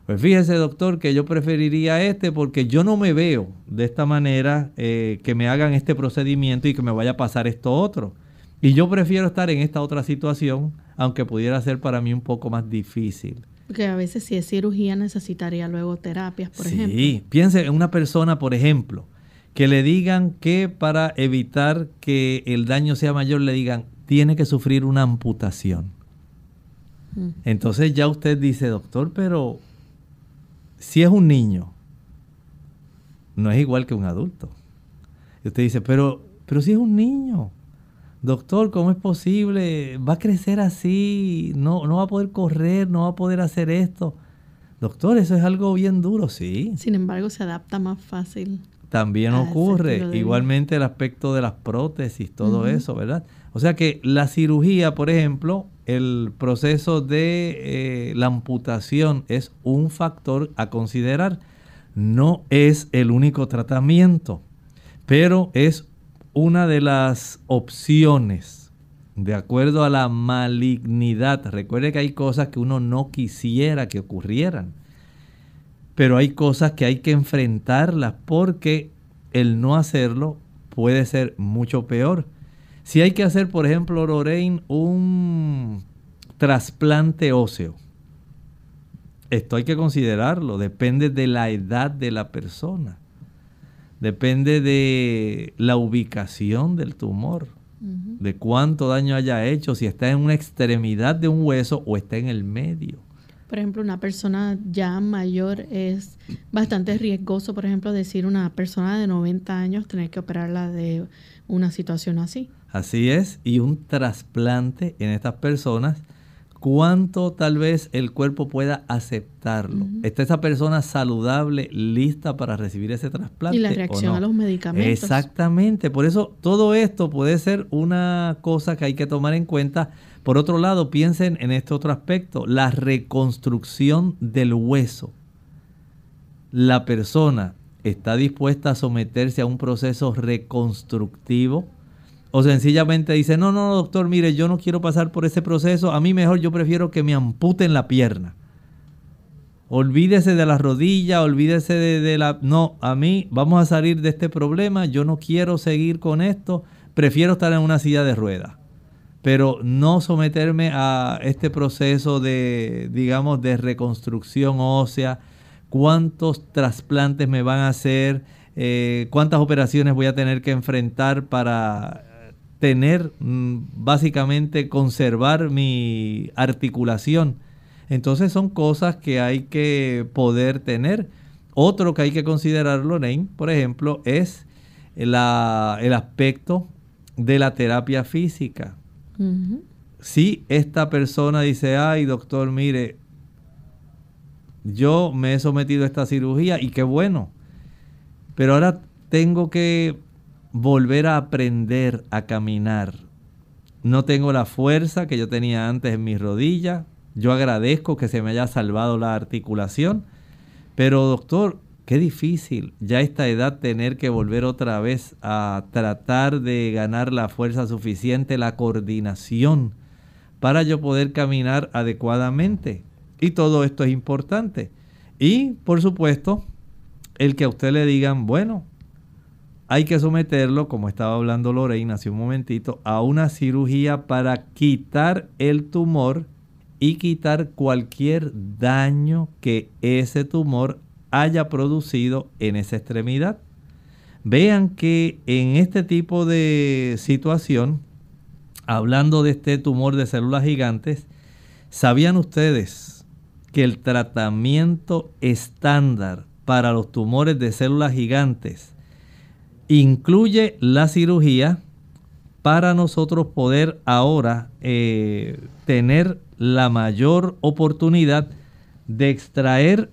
Pues fíjese, doctor, que yo preferiría este porque yo no me veo de esta manera eh, que me hagan este procedimiento y que me vaya a pasar esto otro. Y yo prefiero estar en esta otra situación, aunque pudiera ser para mí un poco más difícil. Porque a veces si es cirugía necesitaría luego terapias, por ejemplo. Sí, piense en una persona, por ejemplo, que le digan que para evitar que el daño sea mayor, le digan, tiene que sufrir una amputación. Mm. Entonces ya usted dice, doctor, pero si es un niño, no es igual que un adulto. Y usted dice, pero, pero si es un niño, doctor, ¿cómo es posible? Va a crecer así, no, no va a poder correr, no va a poder hacer esto. Doctor, eso es algo bien duro, sí. Sin embargo, se adapta más fácil. también ocurre. Igualmente el aspecto de las prótesis, todo eso, ¿verdad? O sea que la cirugía, por ejemplo, el proceso de eh, la amputación es un factor a considerar. No es el único tratamiento, pero es una de las opciones de acuerdo a la malignidad. Recuerde que hay cosas que uno no quisiera que ocurrieran, pero hay cosas que hay que enfrentarlas porque el no hacerlo puede ser mucho peor. Si hay que hacer, por ejemplo, Lorraine, un trasplante óseo, esto hay que considerarlo, depende de la edad de la persona, depende de la ubicación del tumor, de cuánto daño haya hecho, si está en una extremidad de un hueso o está en el medio. Por ejemplo, una persona ya mayor es bastante riesgoso, por ejemplo, decir una persona de 90 años tener que operarla de una situación así. Así es, y un trasplante en estas personas, cuánto tal vez el cuerpo pueda aceptarlo. ¿Está esa persona saludable, lista para recibir ese trasplante? Y la o reacción no? a los medicamentos. Exactamente, por eso todo esto puede ser una cosa que hay que tomar en cuenta. Por otro lado, piensen en este otro aspecto, la reconstrucción del hueso. La persona está dispuesta a someterse a un proceso reconstructivo o sencillamente dice, no, no, doctor, mire, yo no quiero pasar por ese proceso, a mí mejor yo prefiero que me amputen la pierna. Olvídese de la rodilla, olvídese de, la... No, a mí vamos a salir de este problema, yo no quiero seguir con esto, prefiero estar en una silla de ruedas, pero no someterme a este proceso de, digamos, de reconstrucción ósea, cuántos trasplantes me van a hacer, eh, cuántas operaciones voy a tener que enfrentar para tener, mm, básicamente, conservar mi articulación. Entonces son cosas que hay que poder tener. Otro que hay que considerar, Lorraine, por ejemplo, es la- el aspecto de la terapia física. Si esta persona dice, ay doctor, mire, yo me he sometido a esta cirugía y qué bueno, pero ahora tengo que volver a aprender a caminar. No tengo la fuerza que yo tenía antes en mis rodillas. Yo agradezco que se me haya salvado la articulación. Pero doctor, qué difícil ya a esta edad tener que volver otra vez a tratar de ganar la fuerza suficiente, la coordinación, para yo poder caminar adecuadamente. Y todo esto es importante. Y, por supuesto, el que a usted le digan, bueno, hay que someterlo, como estaba hablando Lorraine hace un momentito, a una cirugía para quitar el tumor y quitar cualquier daño que ese tumor haya producido en esa extremidad. Vean que en este tipo de situación, hablando de este tumor de células gigantes, ¿sabían ustedes que el tratamiento estándar para los tumores de células gigantes incluye la cirugía para nosotros poder ahora eh, tener la mayor oportunidad de extraer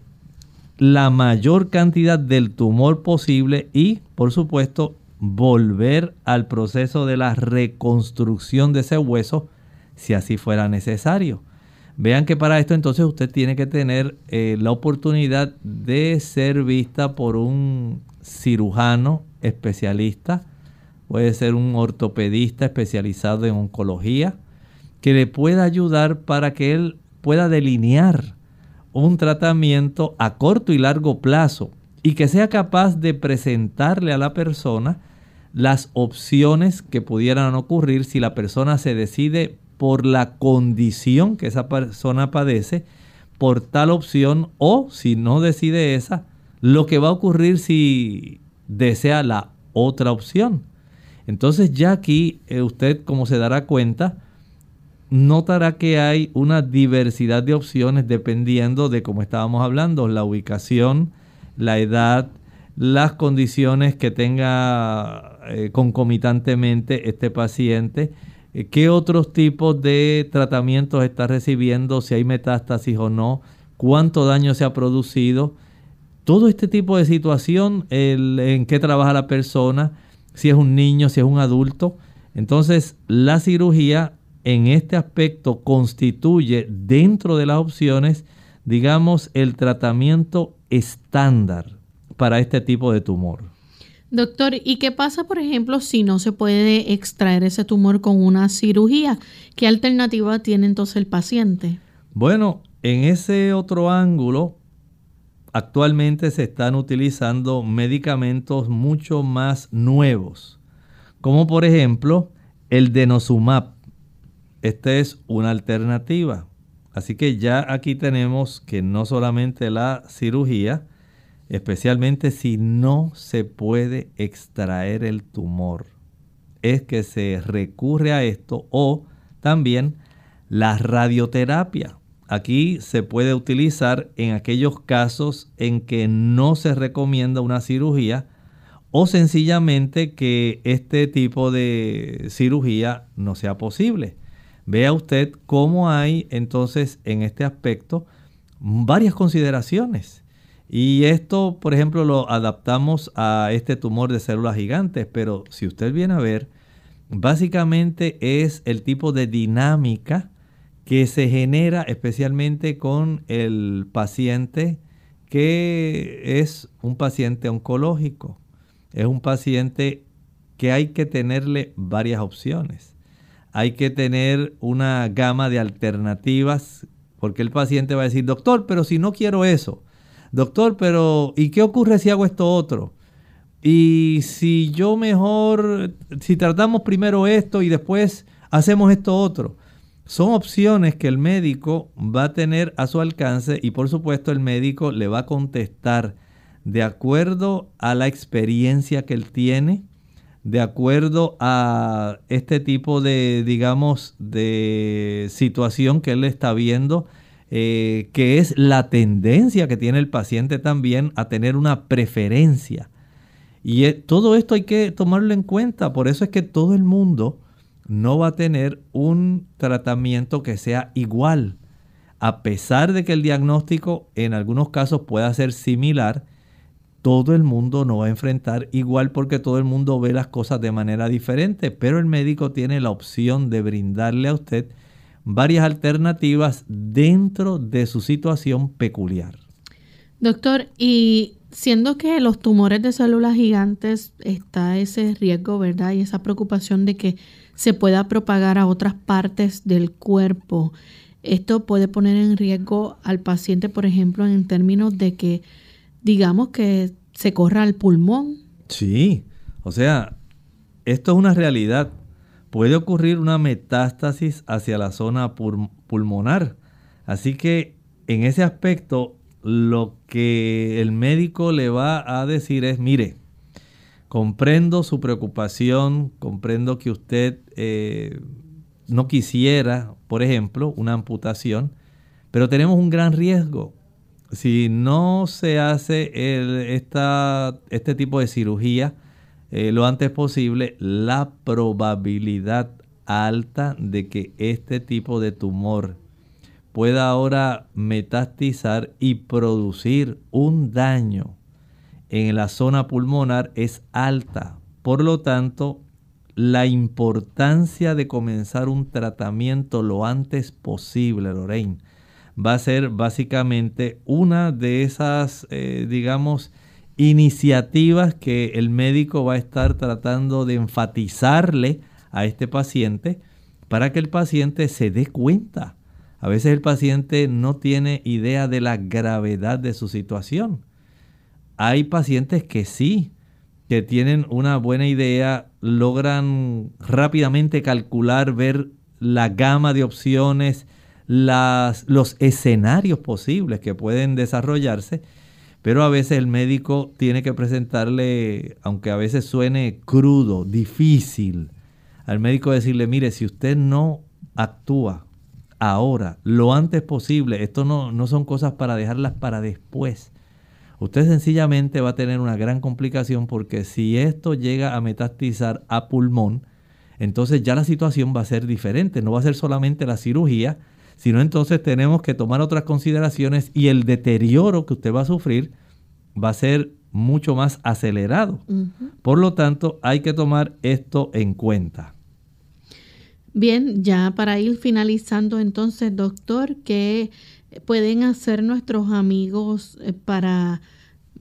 la mayor cantidad del tumor posible y, por supuesto, volver al proceso de la reconstrucción de ese hueso si así fuera necesario. Vean que para esto entonces usted tiene que tener eh, la oportunidad de ser vista por un cirujano especialista, puede ser un ortopedista especializado en oncología, que le pueda ayudar para que él pueda delinear un tratamiento a corto y largo plazo y que sea capaz de presentarle a la persona las opciones que pudieran ocurrir si la persona se decide por la condición que esa persona padece, por tal opción o si no decide esa, lo que va a ocurrir si desea la otra opción. Entonces ya aquí eh, usted, como se dará cuenta, notará que hay una diversidad de opciones dependiendo de, como estábamos hablando, la ubicación, la edad, las condiciones que tenga eh, concomitantemente este paciente, eh, qué otros tipos de tratamientos está recibiendo, si hay metástasis o no, cuánto daño se ha producido. Todo este tipo de situación, el, en qué trabaja la persona, si es un niño, si es un adulto. Entonces, la cirugía en este aspecto constituye dentro de las opciones, digamos, el tratamiento estándar para este tipo de tumor. Doctor, ¿y qué pasa, por ejemplo, si no se puede extraer ese tumor con una cirugía? ¿Qué alternativa tiene entonces el paciente? Bueno, en ese otro ángulo, actualmente se están utilizando medicamentos mucho más nuevos, como por ejemplo el denosumab. Esta es una alternativa. Así que ya aquí tenemos que no solamente la cirugía, especialmente si no se puede extraer el tumor, es que se recurre a esto o también la radioterapia. Aquí se puede utilizar en aquellos casos en que no se recomienda una cirugía o sencillamente que este tipo de cirugía no sea posible. Vea usted cómo hay entonces en este aspecto varias consideraciones. Y esto, por ejemplo, lo adaptamos a este tumor de células gigantes, pero si usted viene a ver, básicamente es el tipo de dinámica que se genera especialmente con el paciente que es un paciente oncológico. Es un paciente que hay que tenerle varias opciones. Hay que tener una gama de alternativas porque el paciente va a decir, doctor, pero si no quiero eso. Doctor, pero ¿y qué ocurre si hago esto otro? Y si yo mejor, si tratamos primero esto y después hacemos esto otro. Son opciones que el médico va a tener a su alcance y por supuesto el médico le va a contestar de acuerdo a la experiencia que él tiene, de acuerdo a este tipo de, digamos, de situación que él está viendo, eh, que es la tendencia que tiene el paciente también a tener una preferencia. Y eh, todo esto hay que tomarlo en cuenta, por eso es que todo el mundo no va a tener un tratamiento que sea igual. A pesar de que el diagnóstico en algunos casos pueda ser similar, todo el mundo no va a enfrentar igual porque todo el mundo ve las cosas de manera diferente, pero el médico tiene la opción de brindarle a usted varias alternativas dentro de su situación peculiar. Doctor, y siendo que los tumores de células gigantes está ese riesgo, ¿verdad? Y esa preocupación de que se pueda propagar a otras partes del cuerpo. Esto puede poner en riesgo al paciente, por ejemplo, en términos de que, digamos, que se corra al pulmón. Sí, o sea, esto es una realidad. Puede ocurrir una metástasis hacia la zona pulmonar. Así que en ese aspecto, lo que el médico le va a decir es, mire, Comprendo su preocupación, comprendo que usted eh, no quisiera, por ejemplo, una amputación, pero tenemos un gran riesgo. Si no se hace este tipo de cirugía eh, lo antes posible, la probabilidad alta de que este tipo de tumor pueda ahora metastizar y producir un daño en la zona pulmonar es alta. Por lo tanto, la importancia de comenzar un tratamiento lo antes posible, Lorraine, va a ser básicamente una de esas, eh, digamos, iniciativas que el médico va a estar tratando de enfatizarle a este paciente para que el paciente se dé cuenta. A veces el paciente no tiene idea de la gravedad de su situación. Hay pacientes que sí, que tienen una buena idea, logran rápidamente calcular, ver la gama de opciones, las, los escenarios posibles que pueden desarrollarse, pero a veces el médico tiene que presentarle, aunque a veces suene crudo, difícil, al médico decirle, mire, si usted no actúa ahora, lo antes posible, esto no, no son cosas para dejarlas para después usted sencillamente va a tener una gran complicación porque si esto llega a metastizar a pulmón, entonces ya la situación va a ser diferente, no va a ser solamente la cirugía, sino entonces tenemos que tomar otras consideraciones y el deterioro que usted va a sufrir va a ser mucho más acelerado. Por lo tanto, hay que tomar esto en cuenta. Bien, ya para ir finalizando entonces, doctor, ¿qué pueden hacer nuestros amigos eh, para,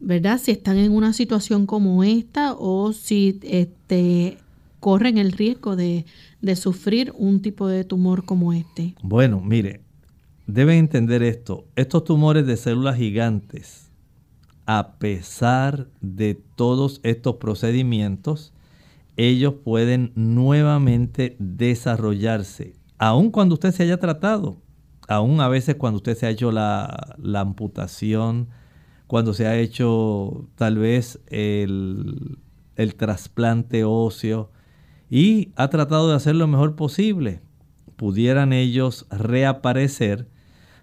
verdad, si están en una situación como esta o si este, corren el riesgo de, de sufrir un tipo de tumor como este? Bueno, mire, deben entender esto. Estos tumores de células gigantes, a pesar de todos estos procedimientos, ellos pueden nuevamente desarrollarse, aun cuando usted se haya tratado, aun a veces cuando usted se ha hecho la, amputación, cuando se ha hecho tal vez el, el trasplante óseo y ha tratado de hacer lo mejor posible, pudieran ellos reaparecer,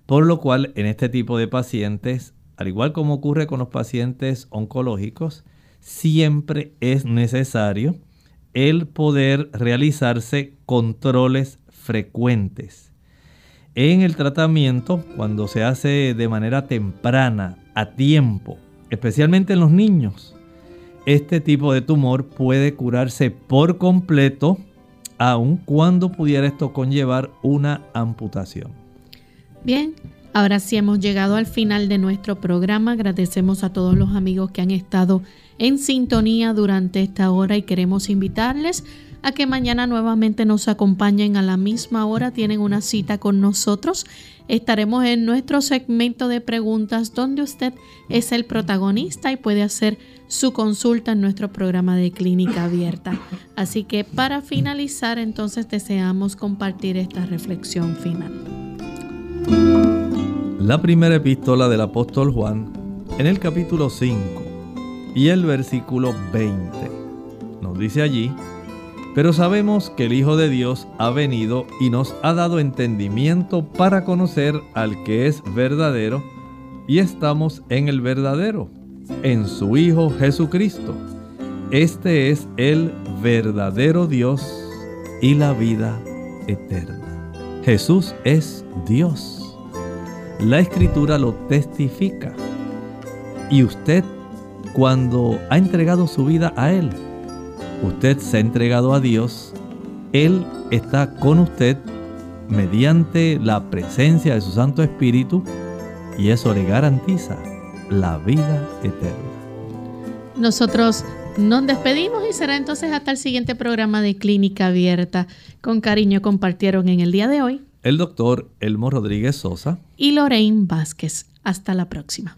por lo cual en este tipo de pacientes, al igual como ocurre con los pacientes oncológicos, siempre es necesario el poder realizarse controles frecuentes. En el tratamiento, cuando se hace de manera temprana, a tiempo, especialmente en los niños, este tipo de tumor puede curarse por completo, aun cuando pudiera esto conllevar una amputación. Bien, ahora sí hemos llegado al final de nuestro programa. Agradecemos a todos los amigos que han estado en sintonía durante esta hora y queremos invitarles a que mañana nuevamente nos acompañen a la misma hora. Tienen una cita con nosotros. Estaremos en nuestro segmento de preguntas donde usted es el protagonista y puede hacer su consulta en nuestro programa de clínica abierta. Así que para finalizar entonces deseamos compartir esta reflexión final. La primera epístola del apóstol Juan en el capítulo 5 y el versículo 20. Nos dice allí, pero sabemos que el Hijo de Dios ha venido y nos ha dado entendimiento para conocer al que es verdadero, y estamos en el verdadero, en su Hijo Jesucristo. Este es el verdadero Dios y la vida eterna. Jesús es Dios. La escritura lo testifica. Y usted cuando ha entregado su vida a Él. Usted se ha entregado a Dios, Él está con usted mediante la presencia de su Santo Espíritu y eso le garantiza la vida eterna. Nosotros nos despedimos y será entonces hasta el siguiente programa de Clínica Abierta. Con cariño compartieron en el día de hoy el doctor Elmo Rodríguez Sosa y Lorraine Vázquez. Hasta la próxima.